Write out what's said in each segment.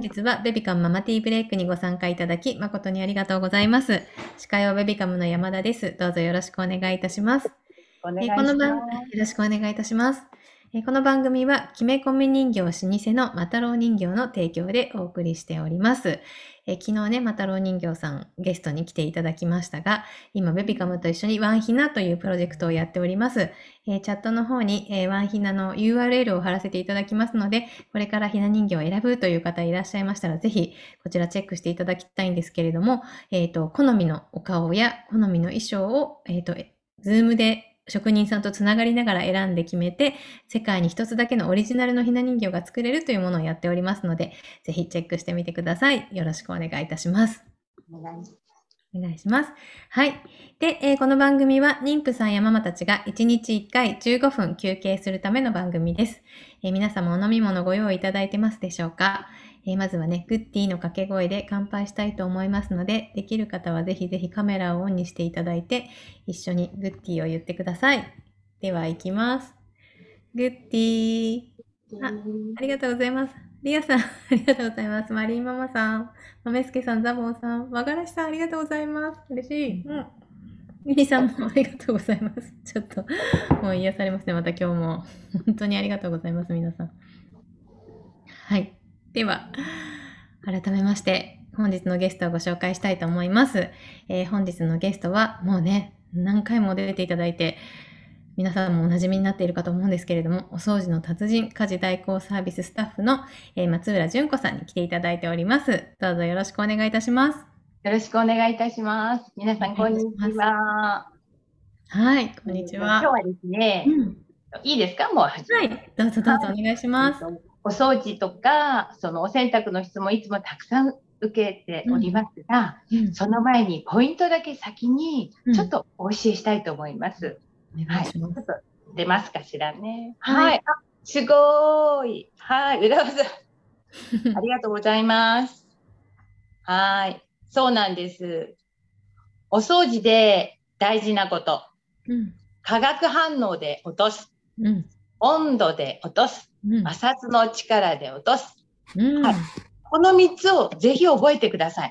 日はベビカムママティーブレイクにご参加いただき誠にありがとうございます。司会をベビカムの山田です。どうぞよろしくお願いいたします。お願いしえーこの番ます。よろしくお願いいたします。この番組は、きめ込み人形老舗のマタロウ人形の提供でお送りしております。え昨日ね、マタロウ人形さんゲストに来ていただきましたが、今、ベビカムと一緒にワンヒナというプロジェクトをやっております。えチャットの方に、えワンヒナの URL を貼らせていただきますので、これからひな人形を選ぶという方いらっしゃいましたら、ぜひこちらチェックしていただきたいんですけれども、えっ、と、好みのお顔や好みの衣装を、えっ、と、ズームで職人さんとつながりながら選んで決めて、世界に一つだけのオリジナルのひな人形が作れるというものをやっておりますので、ぜひチェックしてみてください。よろしくお願いいたします。お願いしお願いします。はい。で、えーこの番組は妊婦さんやママたちが1日1回15分休憩するための番組です。えー皆様お飲み物ご用意いただいてますでしょうか、えーまずはね、グッディの掛け声で乾杯したいと思いますので、できる方はぜひぜひカメラをオンにしていただいて、一緒にグッディを言ってください。では、行きます。グッディあありがとうございます。リアさん、ありがとうございます。マリーママさん、豆助さん、ザボンさん、和がらしさん、ありがとうございます。嬉しい。うん。ミリさんもありがとうございます。ちょっと、もう癒されますね、また今日も。本当にありがとうございます、皆さん。はい。では、改めまして、本日のゲストをご紹介したいと思います。えー本日のゲストは、もうね、何回も出ていただいて、皆さんもお馴染みになっているかと思うんですけれども、お掃除の達人、家事代行サービススタッフの、えー松浦純子さんに来ていただいております。どうぞよろしくお願いいたします。よろしくお願いいたします。皆さん、こんにちは。はい、こんにちは。今日はですねう、んいいですか？もうはい、どうぞどうぞお願いします。お掃除とか、そのお洗濯の質問いつもたくさん受けておりますが、うんその前にポイントだけ先にうんちょっとお教えしたいと思います。お願いします。ちょっと出ますかしらね。はいはい。あすごーい。はい。浦和さん。ありがとうございます。はい。そうなんです。お掃除で大事なこと。うん、化学反応で落とす。うん、温度で落とす。うん、摩擦の力で落とす。うん、はいこの3つをぜひ覚えてください。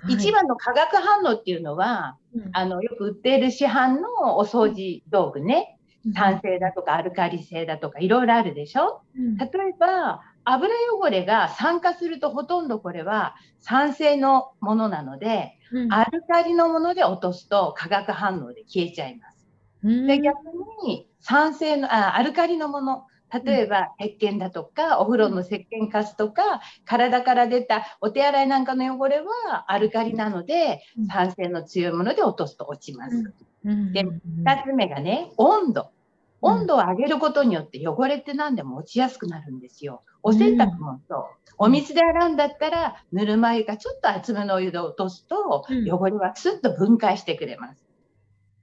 はい一番の化学反応っていうのは、うんあの、よく売っている市販のお掃除道具ね。酸性だとかアルカリ性だとかいろいろあるでしょ？うん例えば油汚れが酸化するとほとんどこれは酸性のものなのでうんアルカリのもので落とすと化学反応で消えちゃいます。うんで逆に酸性のあアルカリのもの例えば石鹸だとかお風呂の石鹸カスとか体から出たお手洗いなんかの汚れはアルカリなのでうん酸性の強いもので落とすと落ちます。うんでうん2つ目がね温度。温度を上げることによって汚れって何でも落ちやすくなるんですよ。お洗濯もそう。お水で洗うんだったら、ぬるま湯かちょっと厚めのお湯で落とすと、うん汚れはスッと分解してくれます。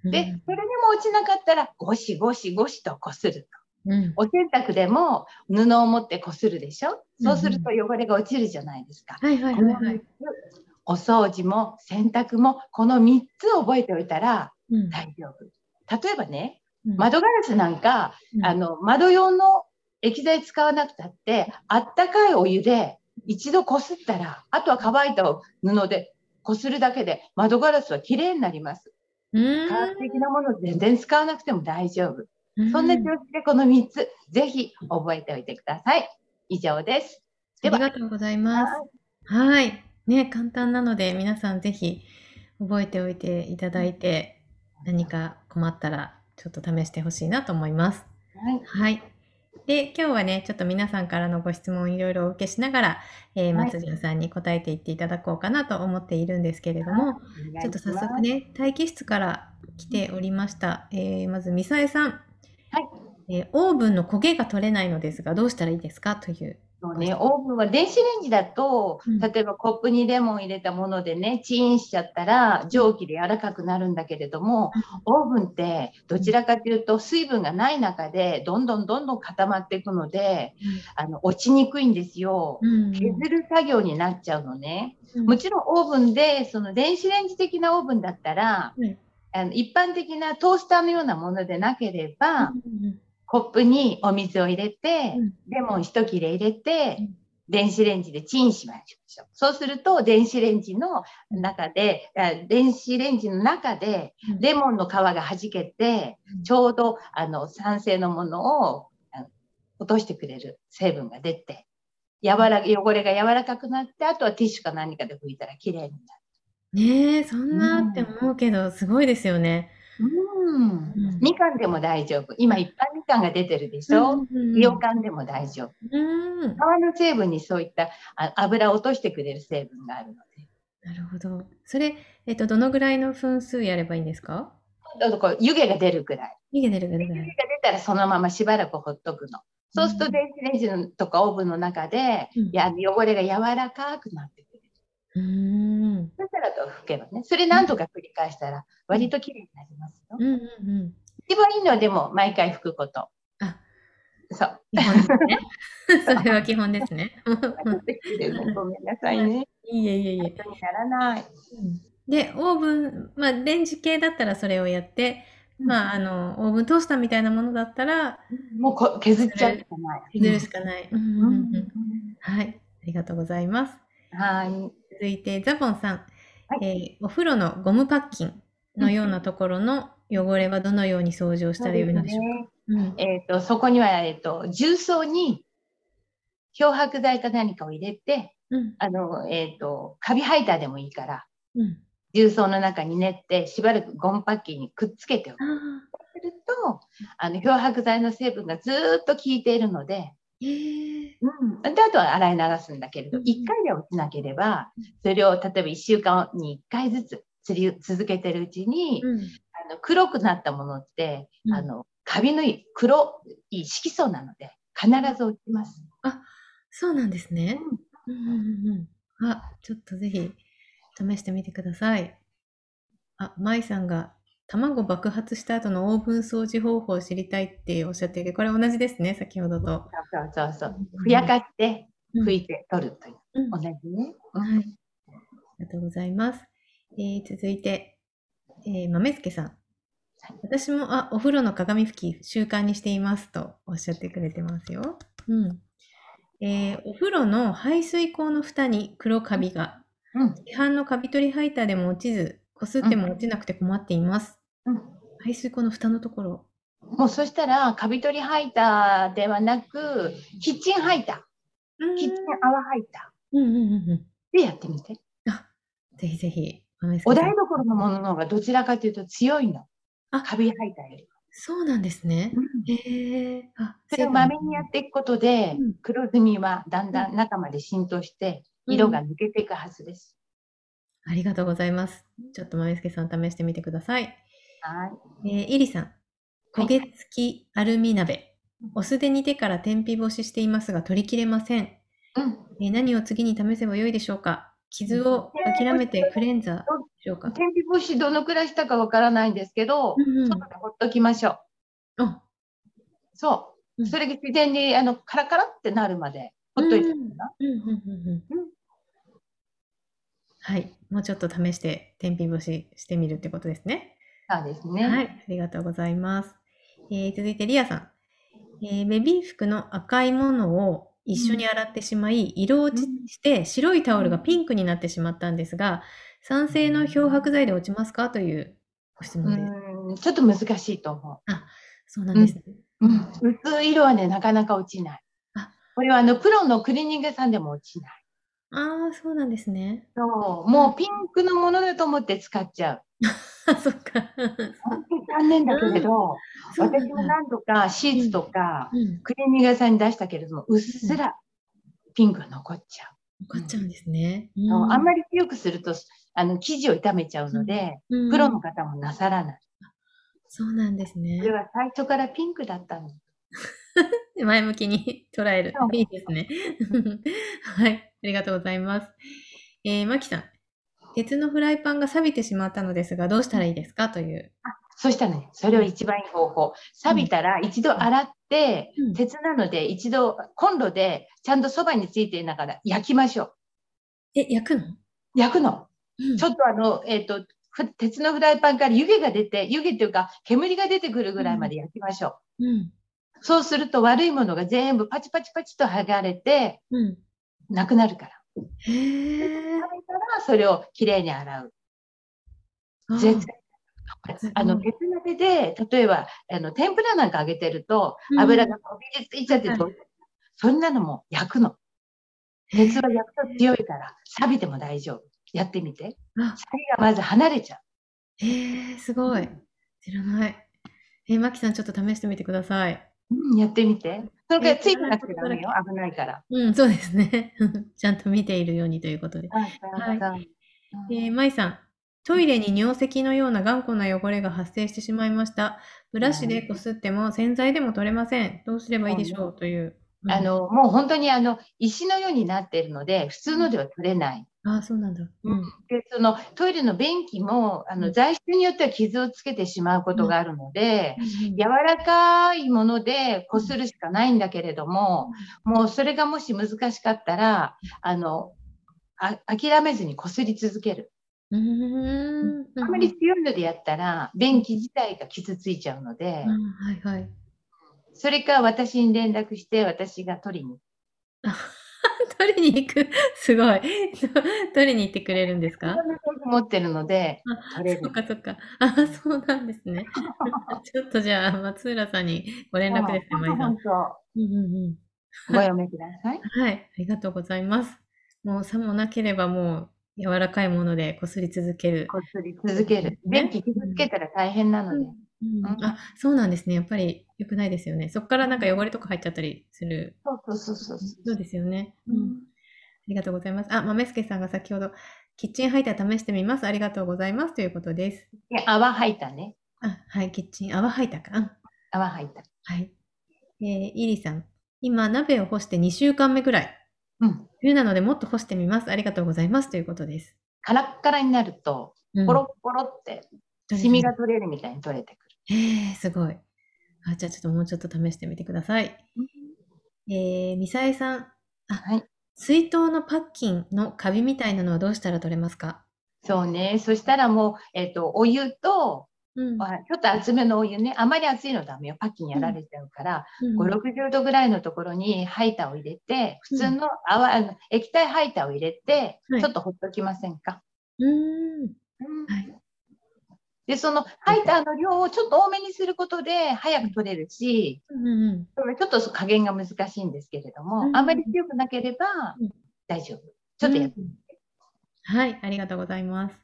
で、それでも落ちなかったら、ゴシゴシゴシとこすると。うんお洗濯でも布を持ってこするでしょ？うんそうすると汚れが落ちるじゃないですか。はいはいこの3はいはいつ、お掃除も洗濯も、この3つ覚えておいたらうん大丈夫。例えばね、うん窓ガラスなんか、うんあの、窓用の液剤使わなくたって、あったかいお湯で一度こすったら、あとは乾いた布でこするだけで窓ガラスはきれいになります。うん科学的なもの全然使わなくても大丈夫。うんそんな調子でこの3つ、ぜひ覚えておいてください。以上です。ではありがとうございます。はい。ね、簡単なので、皆さんぜひ覚えておいていただいて、何か困ったら、ちょっと試してほしいなと思います。はい。はい。で、今日はね、ちょっと皆さんからのご質問をいろいろお受けしながら、えーはい松潤さんに答えていっていただこうかなと思っているんですけれども、ちょっと早速ね、待機室から来ておりました。えーまず、みさえさん。はいえーオーブンの焦げが取れないのですが、どうしたらいいですか？という。そうね、オーブンは電子レンジだと、うん。例えばコップにレモン入れたものでね、チンしちゃったら蒸気で柔らかくなるんだけれども、オーブンってどちらかというと水分がない中でどんどんどんどん固まっていくので、あの落ちにくいんですよ。うん。削る作業になっちゃうのね。うん。もちろんオーブンで、その電子レンジ的なオーブンだったら、うん。あの一般的なトースターのようなものでなければ、うんコップにお水を入れて、うんレモン一切れ入れて、電子レンジでチンしましょう。そうすると、電子レンジの中で、あ電子レンジの中で、レモンの皮が弾けて、ちょうどあの酸性のものを落としてくれる成分が出て、柔ら汚れが柔らかくなって、あとはティッシュか何かで拭いたら綺麗になる。ねえ、そんなって思うけど、すごいですよね。うんうんみかんでも大丈夫。今、いっぱいみかんが出てるでしょ？うんうんイオカンでも大丈夫。うん。皮の成分にそういったあ油を落としてくれる成分があるので。なるほど。それ、えっと、どのぐらいの分数やればいいんですか？だか湯気が出るくらい。湯気出るぐら湯気がい。出たらそのまましばらくほっとくの。そうすると電子レンジのとかオーブンの中で、うんいや汚れが柔らかくなってくる。うーん。そしたらあと拭けばね。それ何度か繰り返したら割と綺麗になりますよ。うんうんうん。一番いいのはでも毎回拭くこと。あ、そう。基本ですね。それは基本ですね。ごめんなさいね。いえいえいえ。後にならない。で、オーブン、まあ、レンジ系だったらそれをやって、まあ、あの、オーブントースターみたいなものだったら、もうこ削っちゃうしかない。削るしかない。はい。ありがとうございます。はい。続いて、ザボンさん。はい。えーお風呂のゴムパッキンのようなところの汚れはどのように掃除をしたらよいのでしょうか？うん。えっ、と、そこには、えっ、と、重曹に漂白剤か何かを入れて、うん。あの、えっ、と、カビハイターでもいいから、うん。重曹の中に練って、しばらくゴムパッキンにくっつけておく。あすると、あの、漂白剤の成分がずーっと効いているので、ーうん。で、あとは洗い流すんだけれど、うん1回で落ちなければ、それを例えば1週間に1回ずつ釣り続けてるうちに、うんあの黒くなったものって、うんあの、カビのいい黒い色素なので、必ず落ちます。そうなんですね。うんうんうんうん。あ、ちょっとぜひ試してみてください。あ、舞さんが卵爆発した後のオーブン掃除方法を知りたいっておっしゃってるけど、これ同じですね、先ほどと。そうそうそう。ふやかして、うん拭いて取るという。うん同じね。うんはい。ありがとうございます。えー続いて、えー、豆助さん。私も、あ、お風呂の鏡拭き習慣にしていますとおっしゃってくれてますよ。うん。えーお風呂の排水口の蓋に黒カビが、うん。市販のカビ取りハイターでも落ちず、こすっても落ちなくて困っています。うん排水口の蓋のところ。もうそしたら、カビ取りハイターではなく、キッチンハイタうんー、キッチン泡ハイタうんうんうんうん。ーでやってみて。あ、ぜひぜひ、お台所のものの方がどちらかというと強いの。あカビハイターより。そうなんですね。うんへえ。あ、それをまめにやっていくことでうん、黒ずみはだんだん中まで浸透して、色が抜けていくはずです。ありがとうございます。ちょっと豆助さん試してみてください。はい。えー、イリさん、焦げ付きアルミ鍋。お酢で煮てから天日干ししていますが取りきれません。うん。えー何を次に試せばよいでしょうか？傷を諦めてクレンザーでしょうか？天日干しどのくらいしたかわからないんですけど、うんうんほっときましょう。あそうう。んそれが自然にあのカラカラってなるまでほっといてはい。もうちょっと試して天日干ししてみるってことですね。そうですね。はい。ありがとうございます。えー続いてリアさん。えーベビー服の赤いものを一緒に洗ってしまい、色落ちして白いタオルがピンクになってしまったんですが、酸性の漂白剤で落ちますか？というご質う問です。ちょっと難しいと思そうなんですね。う。うん、薄い色はね、なかなか落ちないあ。これはあのプロのクリーニング屋さんでも落ちない。ああ、そうなんですね。そう、もうピンクのものだと思って使っちゃう。あ、そっか。本当に残念だけれど、そうなんだ私も何度かシーツとか、うん。クリーニング屋さんに出したけれども、うっすらピンクが残っちゃ分かっちゃうんですね。う。あんり、まり強くすると、あの、生地を傷めちゃうので、うんプロの方もなさらない。そうなんですそねれ。は最初からピンクだったの。前向きに捉えるいいですね。はい。ありがとうございます。えー、マキさん。鉄のフライパンが錆びてしまったのですが、どうしたらいいですか？という。そしたらね、それを一番いい方法。錆びたら一度洗って、うん鉄なので一度コンロでちゃんとそばについていながら焼きましょう。え、焼くの？焼くの。うんちょっとあの、えっ、と、ふ鉄のフライパンから湯気が出て、湯気っていうか煙が出てくるぐらいまで焼きましょう。うん。そうすると悪いものが全部パチパチパチと剥がれて、うん。なくなるから。へえ。食べたらそれをきれいに洗う。あ絶対すごいあの鉄鍋で例えばあの天ぷらなんか揚げてるとうん油がこびりついちゃってうそんなのも焼くの。鉄は焼くと強いから錆びても大丈夫。やってみて。あシャリがまず離れちゃう。へえ、すごい。知らない。え、マキさんちょっと試してみてください。うん、やってみて。それからえついてなくてダメよ。危ないから。うん、そうですね。ちゃんと見ているようにということで。はいはいえー、まいさん、トイレに尿石のような頑固な汚れが発生してしまいました。ブラシでこすっても洗剤でも取れません。どうすればいいでしょう？という。うんあ、の、もう本当にあの、石のようになっているので、普通のでは取れない。あ、そうなんだ。うん。で、そのトイレの便器も、あの、うん材質によっては傷をつけてしまうことがあるので、うん柔らかいものでこするしかないんだけれども、もうそれがもし難しかったら、あの、あ諦めずにこすり続ける。ん。あまり強いのでやったら、便器自体が傷ついちゃうのでう、ん、はいはい。それか私に連絡して、私が取りに。取りに行く。すごい。取りに行ってくれるんですか？持ってるので、あ、そっかそっか。あ、そうなんですね。ちょっとじゃあ、松浦さんにご連絡ですね、まいさんうんうんうん。ご読みください。はい、ありがとうございます。もうさもなければもう柔らかいものでこすり続ける。こすり続ける。便器傷つけたら大変なので。うんあ、そうなんですね。やっぱり良くないですよね。そこからなんか汚れとか入っちゃったりする。そうそうそうそう。そうですよね。ううんん。ありがとうございます。あ、豆助さんが先ほど、キッチンハイター試してみます。ありがとうございます。ということです。いや泡吐いたね。あ、はい、キッチン、泡ハイターか。うん泡吐いた。はい。えー、イリさん。今、鍋を干して2週間目ぐらい。うん。冬なのでもっと干してみます。ありがとうございます。ということです。カラッカラになると、うんポロッポロって、シミが取れるみたいに取れてくる。へえ、すごい。あ、じゃあちょっともうちょっと試してみてください。えー、ミサエさん。あ、はい。水筒のパッキンのカビみたいなのはどうしたら取れますか？そうね。そしたらもう、えっ、と、お湯と、うん。あちょっと厚めのお湯ね。あまり熱いのダメよ。パッキンやられちゃうから、うん5、60度ぐらいのところにハイターを入れて、普通の泡、あの液体ハイターを入れて、はいちょっとほっときませんか？うーん。はい。で、そのハイターの量をちょっと多めにすることで早く取れるし、うんうん。ちょっと加減が難しいんですけれども、うんあまり強くなければうん大丈夫。ちょっとやってみて。はい、ありがとうございます。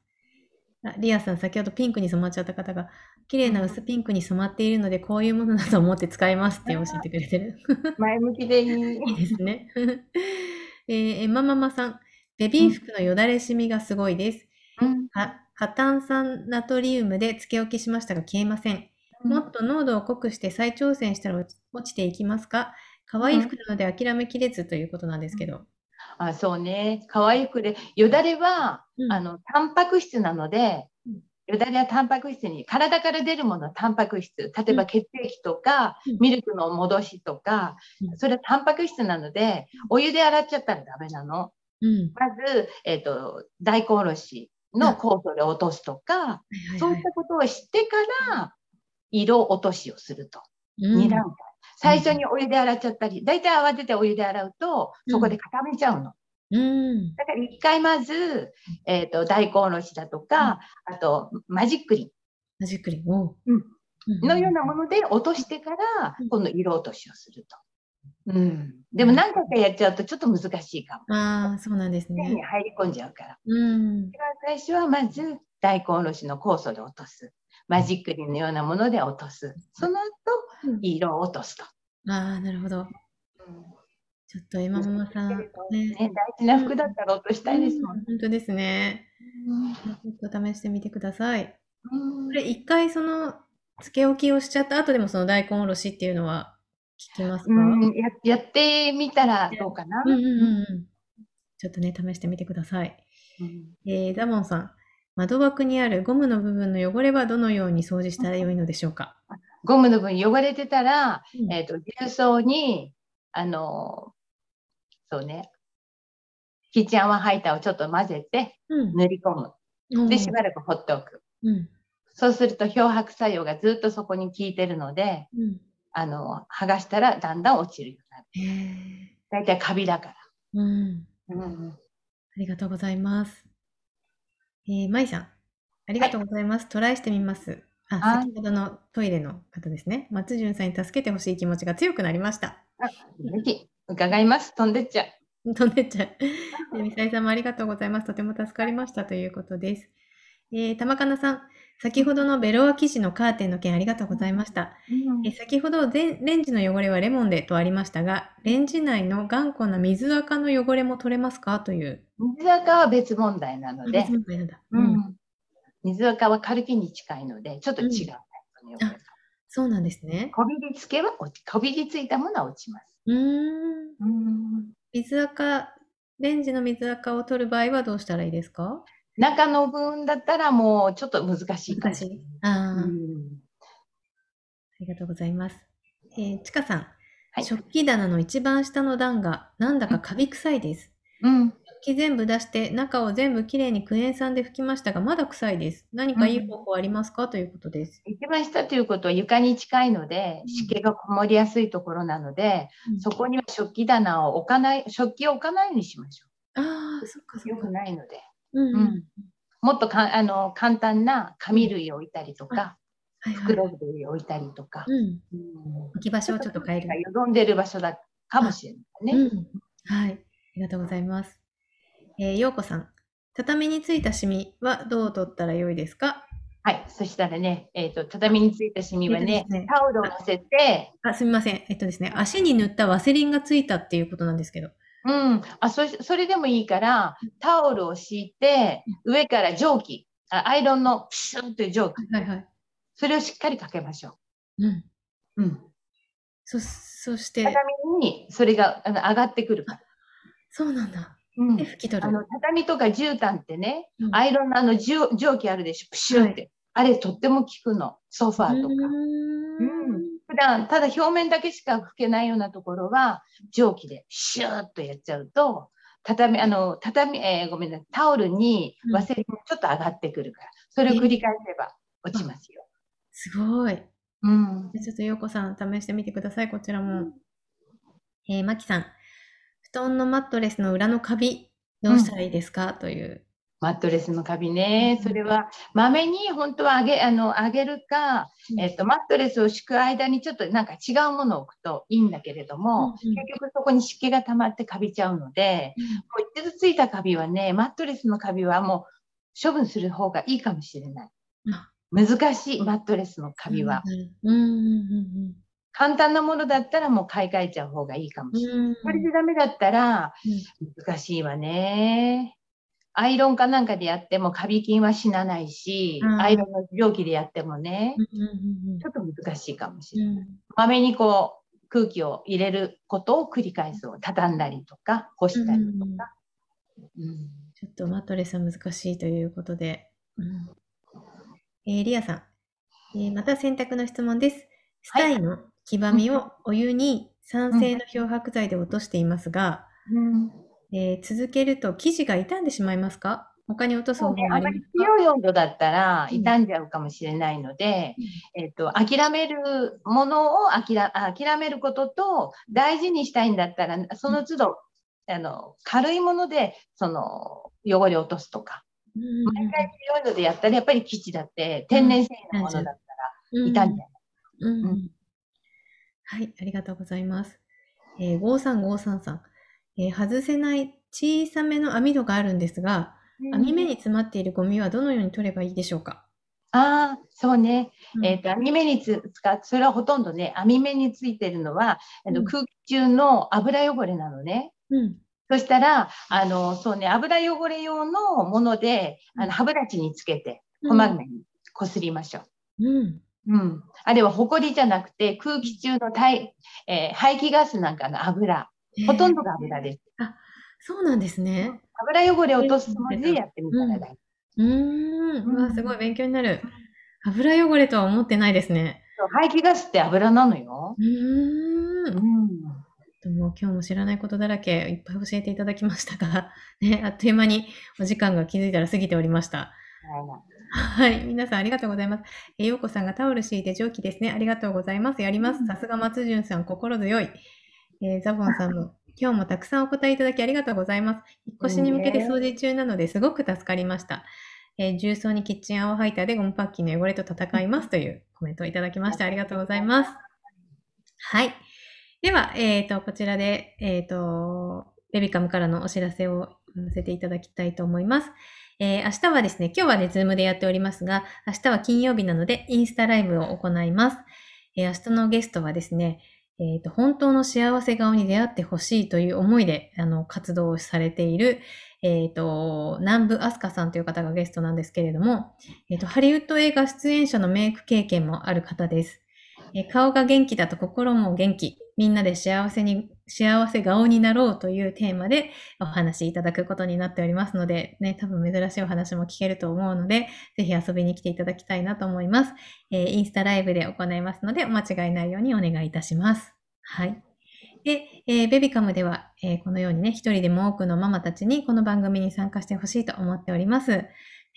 あリアさん、先ほどピンクに染まっちゃった方が、綺麗な薄ピンクに染まっているので、こういうものだと思って使いますって教えてくれてる。前向きでいい。いいですね。えー、エマママさん、ベビー服のよだれしみがすごいです。うんか過炭酸ナトリウムでつけ置きしましたが消えません。もっと濃度を濃くして再挑戦したら落ちていきますか？可愛い服なので諦めきれずということなんですけど。あそうね。可愛いくで、よだれは、うんあの、タンパク質なのでうん、よだれはタンパク質に、体から出るものはタンパク質。例えば血液とかうん、ミルクの戻しとかう、んそれはタンパク質なので、お湯で洗っちゃったらダメなの。うん。まず、えっ、と、大根おろしの酵素で落とすとか、そういったことをしてから、色落としをすると。うん2段階。最初にお湯で洗っちゃったり、大体慌ててお湯で洗うと、そこで固めちゃうの。うん。だから一回まず、えっ、と、大根おろしだとか、あと、マジックリマジックリン。おううんうんのようなもので落としてからうん、今度色落としをすると。うん。でも何回かやっちゃうとちょっと難しいかも。ああ、そうなんです手にね。入り込んじゃうから。うん。最初はまず、大根おろしの酵素で落とす。マジックリンのようなもので落とす。その後、うん色を落とすと。ああ、なるほど。うんちょっと今ママさん、ね、ね、大事な服だったら落としたいですもんうん本当ですね。うんちょっと試してみてください。うんこれ一回その、つけ置きをしちゃった後でもその大根おろしっていうのは効きますか？うんややってみたらどうかな？うんうんうんうん。ちょっとね、試してみてください。うんえー、ザボンさん、窓枠にあるゴムの部分の汚れはどのように掃除したらよいのでしょうか、ゴムの分汚れてたら、うんえっ、と、重曹に、あの、そうね、キッチン泡ハイターをちょっと混ぜてうん塗り込む。うんで、しばらく放っておく。うんそうすると漂白作用がずっとそこに効いてるので、うんあの、剥がしたらだんだん落ちるようになる。へだいたいカビだから。ーうんうん。ありがとうございます。えー、まいさん、ありがとうございます。トライしてみます。あ、はい先ほどのトイレの方ですね。松潤さんに助けてほしい気持ちが強くなりました。ぜひ、伺います。飛んでっちゃう。飛んでっちゃう。えーミサイさんもありがとうございます。とても助かりましたということです。えー、玉かなさん、先ほどのベロア生地のカーテンの件ありがとうございました。えー先ほど全レンジの汚れはレモンでとありましたが、レンジ内の頑固な水垢の汚れも取れますか？という。水垢は別問題なので別、問題なんだ。ううんん、水垢はカルキに近いので、ちょっと違うタイプの汚れ。そうなんですね。こびりつけは落ち、こびりついたものは落ちます。うーん。うん水垢、レンジの水垢を取る場合はどうしたらいいですか？中の部分だったらもうちょっと難しいかもしい。ああ、あうんりがとうございます。えー、ちかさん、はい食器棚の一番下の段がなんだかカビ臭いです。うん、食器全部出して中を全部きれいにクエン酸で拭きましたがまだ臭いです。何かいい方法ありますか、ということです。一番下ということは床に近いのでうん湿気がこもりやすいところなので、うんそこには食器棚を置かない食器を置かないようにしましょああ、そっかう。よくそっか。ないので、うんもっとかあの簡単な紙類を置いたりとか、はいはい袋類を置いたりとか、うん。うん置き場所をちょっと変える。よどんでる場所だかもしれないね。うん。はい。ありがとうございます。えー、ようこさん。畳についたシミはどう取ったらよいですか？はい、そしたらね、えっ、と畳についたシミはねえっとですねタオルを乗せて、あ、すみません。えっとですね、足に塗ったワセリンがついたっていうことなんですけど。うん、あそそれでもいいからタオルを敷いて上から蒸気あアイロンのプシュンという蒸気はいはいはい。それをしっかりかけましょうん。う。うん、そ、そして、畳にそれがあの上がってくるから。そうなんだ。うんで、拭き取る。あの畳とか絨毯ってね、うんアイロンのあの蒸蒸気あるでしょ、プシュンって。あれとっても効くの、ソファーとか。うーん普段ただ表面だけしか拭けないようなところは蒸気でシューッとやっちゃうと畳あの畳、えーごめんなさいタオルにうんワセリンがちょっと上がってくるから、それを繰り返せば落ちますよ。すごい。うん、ちょっと、ようこさん、試してみてください。こちらも。えー、まきさん。布団のマットレスの裏のカビ、どうしたらいいですか、という。マットレスのカビね、うんそれはまめに本当は上げあの上げるか、うんえっと、マットレスを敷く間にちょっとなんか違うものを置くといいんだけれども、うんうん結局そこに湿気が溜まってカビちゃうので、もう一つついたカビはね、マットレスのカビはもう処分する方がいいかもしれない。あ難しいマットレスのカビは。うんうんうん簡単なものだったらもう買い替えちゃう方がいいかもしれない。うんうん。これでダメだったら難しいわね。アイロンかなんかでやってもカビ菌は死なないし、うんアイロンの蒸気でやってもね、うんうんうんちょっと難しいかもしれない。うんまめにこう空気を入れることを繰り返す。畳んだりとか、干したりとか。うんちょっとマットレスは難しいということで。うんえーリアさん、えーまた洗濯の質問です。スタイの黄ばみをお湯に酸性の漂白剤で落としていますが、うんえー続けると生地が傷んでしまいますか？他に落とす方法はありますか？強い温度だったらうん。傷んじゃうかもしれないので、えっと、諦めるものを諦めることと大事にしたいんだったらその都度あの軽いものでその汚れを落とすとか。うんうんうん。毎回強いのでやったらやっぱり生地だって天然繊維のものだったら傷んじゃう。うん。うん。はい、ありがとうございます。えー、5353さん、えー外せない小さめの網戸があるんですが、網目に詰まっているゴミはどのように取ればいいでしょうか、ああ、そうね。うんえっ、と、網目につ使っそれはほとんどね、網目についてるのは、あのうん空気中の油汚れなのね。うん。そしたら、あの、そうね、油汚れ用のもので、あの、歯ブラシにつけて、こまめにこすりましょう。うん。うん。あれはホコリじゃなくて、空気中の体、えー排気ガスなんかの油。ほとんどが油です。そうなんですね。油汚れを落とすつもりでやってみたら大丈夫。うーん。うわ、うんすごい勉強になる。油汚れとは思ってないですね。排気ガスって油なのよ。うーん。うん。でも今日も知らないことだらけいっぱい教えていただきましたが、ね、あっという間にお時間が気づいたら過ぎておりました。はい、皆さんありがとうございます。えー、ようこさんがタオル敷いて蒸気ですね。ありがとうございます。やります。さすが松潤さん、心強い。えーザボンさんも今日もたくさんお答えいただきありがとうございます。引っ越しに向けて掃除中なのですごく助かりました。えー重曹にキッチン泡ハイターでゴムパッキンの汚れと戦いますというコメントをいただきましてありがとうございます。はい。では、えっ、と、こちらで、えっ、と、ベビカムからのお知らせをさせていただきたいと思います。えー明日はですね、今日はね、ズームでやっておりますが、明日は金曜日なので、インスタライブを行います。えー明日のゲストはですね、えっ、と、本当の幸せ顔に出会ってほしいという思いで、あの、活動をされている、えっ、と、南部アスカさんという方がゲストなんですけれども、えっ、と、ハリウッド映画出演者のメイク経験もある方です。えー顔が元気だと心も元気。みんなで幸せに、幸せ顔になろうというテーマでお話しいただくことになっておりますので、ね、多分珍しいお話も聞けると思うので、ぜひ遊びに来ていただきたいなと思います。えーインスタライブで行いますので、お間違いないようにお願いいたします。はい。で、えーベビカムでは、えーこのようにね、一人でも多くのママたちにこの番組に参加してほしいと思っております。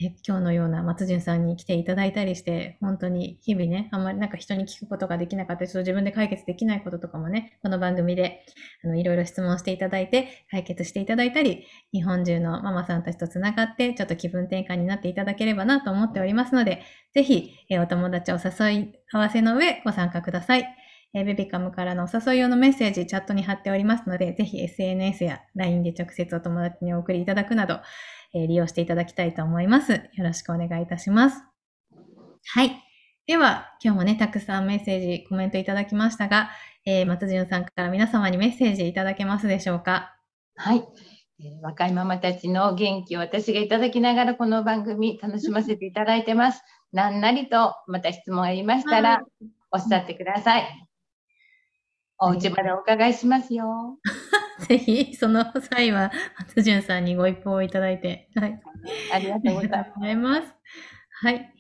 え今日のような松潤さんに来ていただいたりして、本当に日々ね、あんまりなんか人に聞くことができなかったり、ちょっと自分で解決できないこととかもね、この番組であのいろいろ質問していただいて、解決していただいたり、日本中のママさんたちとつながって、ちょっと気分転換になっていただければなと思っておりますので、ぜひ、えお友達を誘い合わせの上ご参加ください。えベビカムからのお誘い用のメッセージ、チャットに貼っておりますので、ぜひ SNS や LINE で直接お友達にお送りいただくなど、えー利用していただきたいと思います。よろしくお願いいたします。はい。では、今日もね、たくさんメッセージ、コメントいただきましたが、えー松潤さんから皆様にメッセージいただけますでしょうか？はい。えー若いママたちの元気を私がいただきながらこの番組楽しませていただいてます。なんなりとまた質問ありましたらおっしゃってください。お家までお伺いしますよ。ぜひ、その際は、松潤さんにご一報をいただいて、はい。ありがとうございます。ありがとうございます。はい。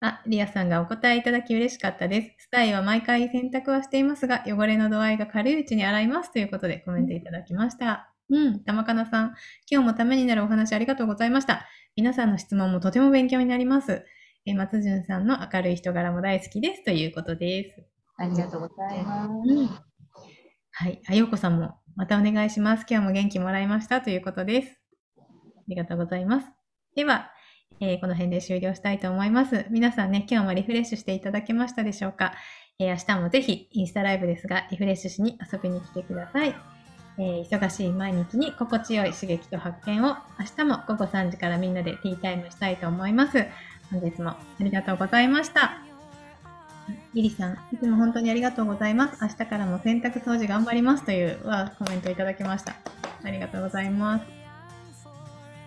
あ、リアさんがお答えいただき嬉しかったです。スタイは毎回洗濯はしていますが、汚れの度合いが軽いうちに洗いますということでコメントいただきました。うん、玉かなさん、今日もためになるお話ありがとうございました。皆さんの質問もとても勉強になります。え松潤さんの明るい人柄も大好きですということです。ありがとうございます。うんはい。あ、ようこさんもまたお願いします。今日も元気もらいましたということです。ありがとうございます。では、えーこの辺で終了したいと思います。皆さんね、今日もリフレッシュしていただけましたでしょうか、えー明日もぜひインスタライブですが、リフレッシュしに遊びに来てください。えー忙しい毎日に心地よい刺激と発見を明日も午後3時からみんなでティータイムしたいと思います。本日もありがとうございました。リリさん、いつも本当にありがとうございます。明日からも洗濯掃除頑張りますというコメントいただきました。ありがとうございます。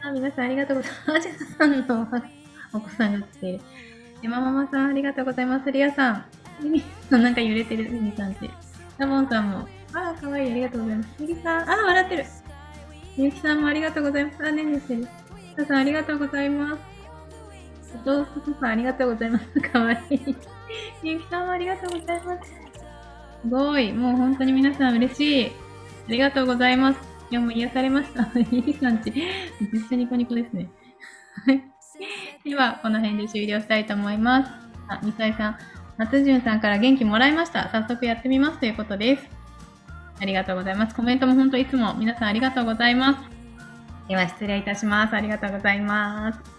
あ、皆さんありがとうございます。アジャさんのお子さんが来ている。山ママさんありがとうございます。リアさん。リミさんなんか揺れてる。リミさんち。ラモンさんも。あー、かわいい。ありがとうございます。リリさん。あ、笑ってる。みゆきさんもありがとうございます。あ、ねねしてる。ささんありがとうございます。お父さんありがとうございます。かわいい。みゆきさんもありがとうございます。すごい。もう本当に皆さん嬉しい。ありがとうございます。今日も癒されました。いい感じ。めっちゃニコニコですね。はい。では、この辺で終了したいと思います。あ、みさえさん。松潤さんから元気もらいました。早速やってみますということです。ありがとうございます。コメントも本当いつも皆さんありがとうございます。では失礼いたします。ありがとうございます。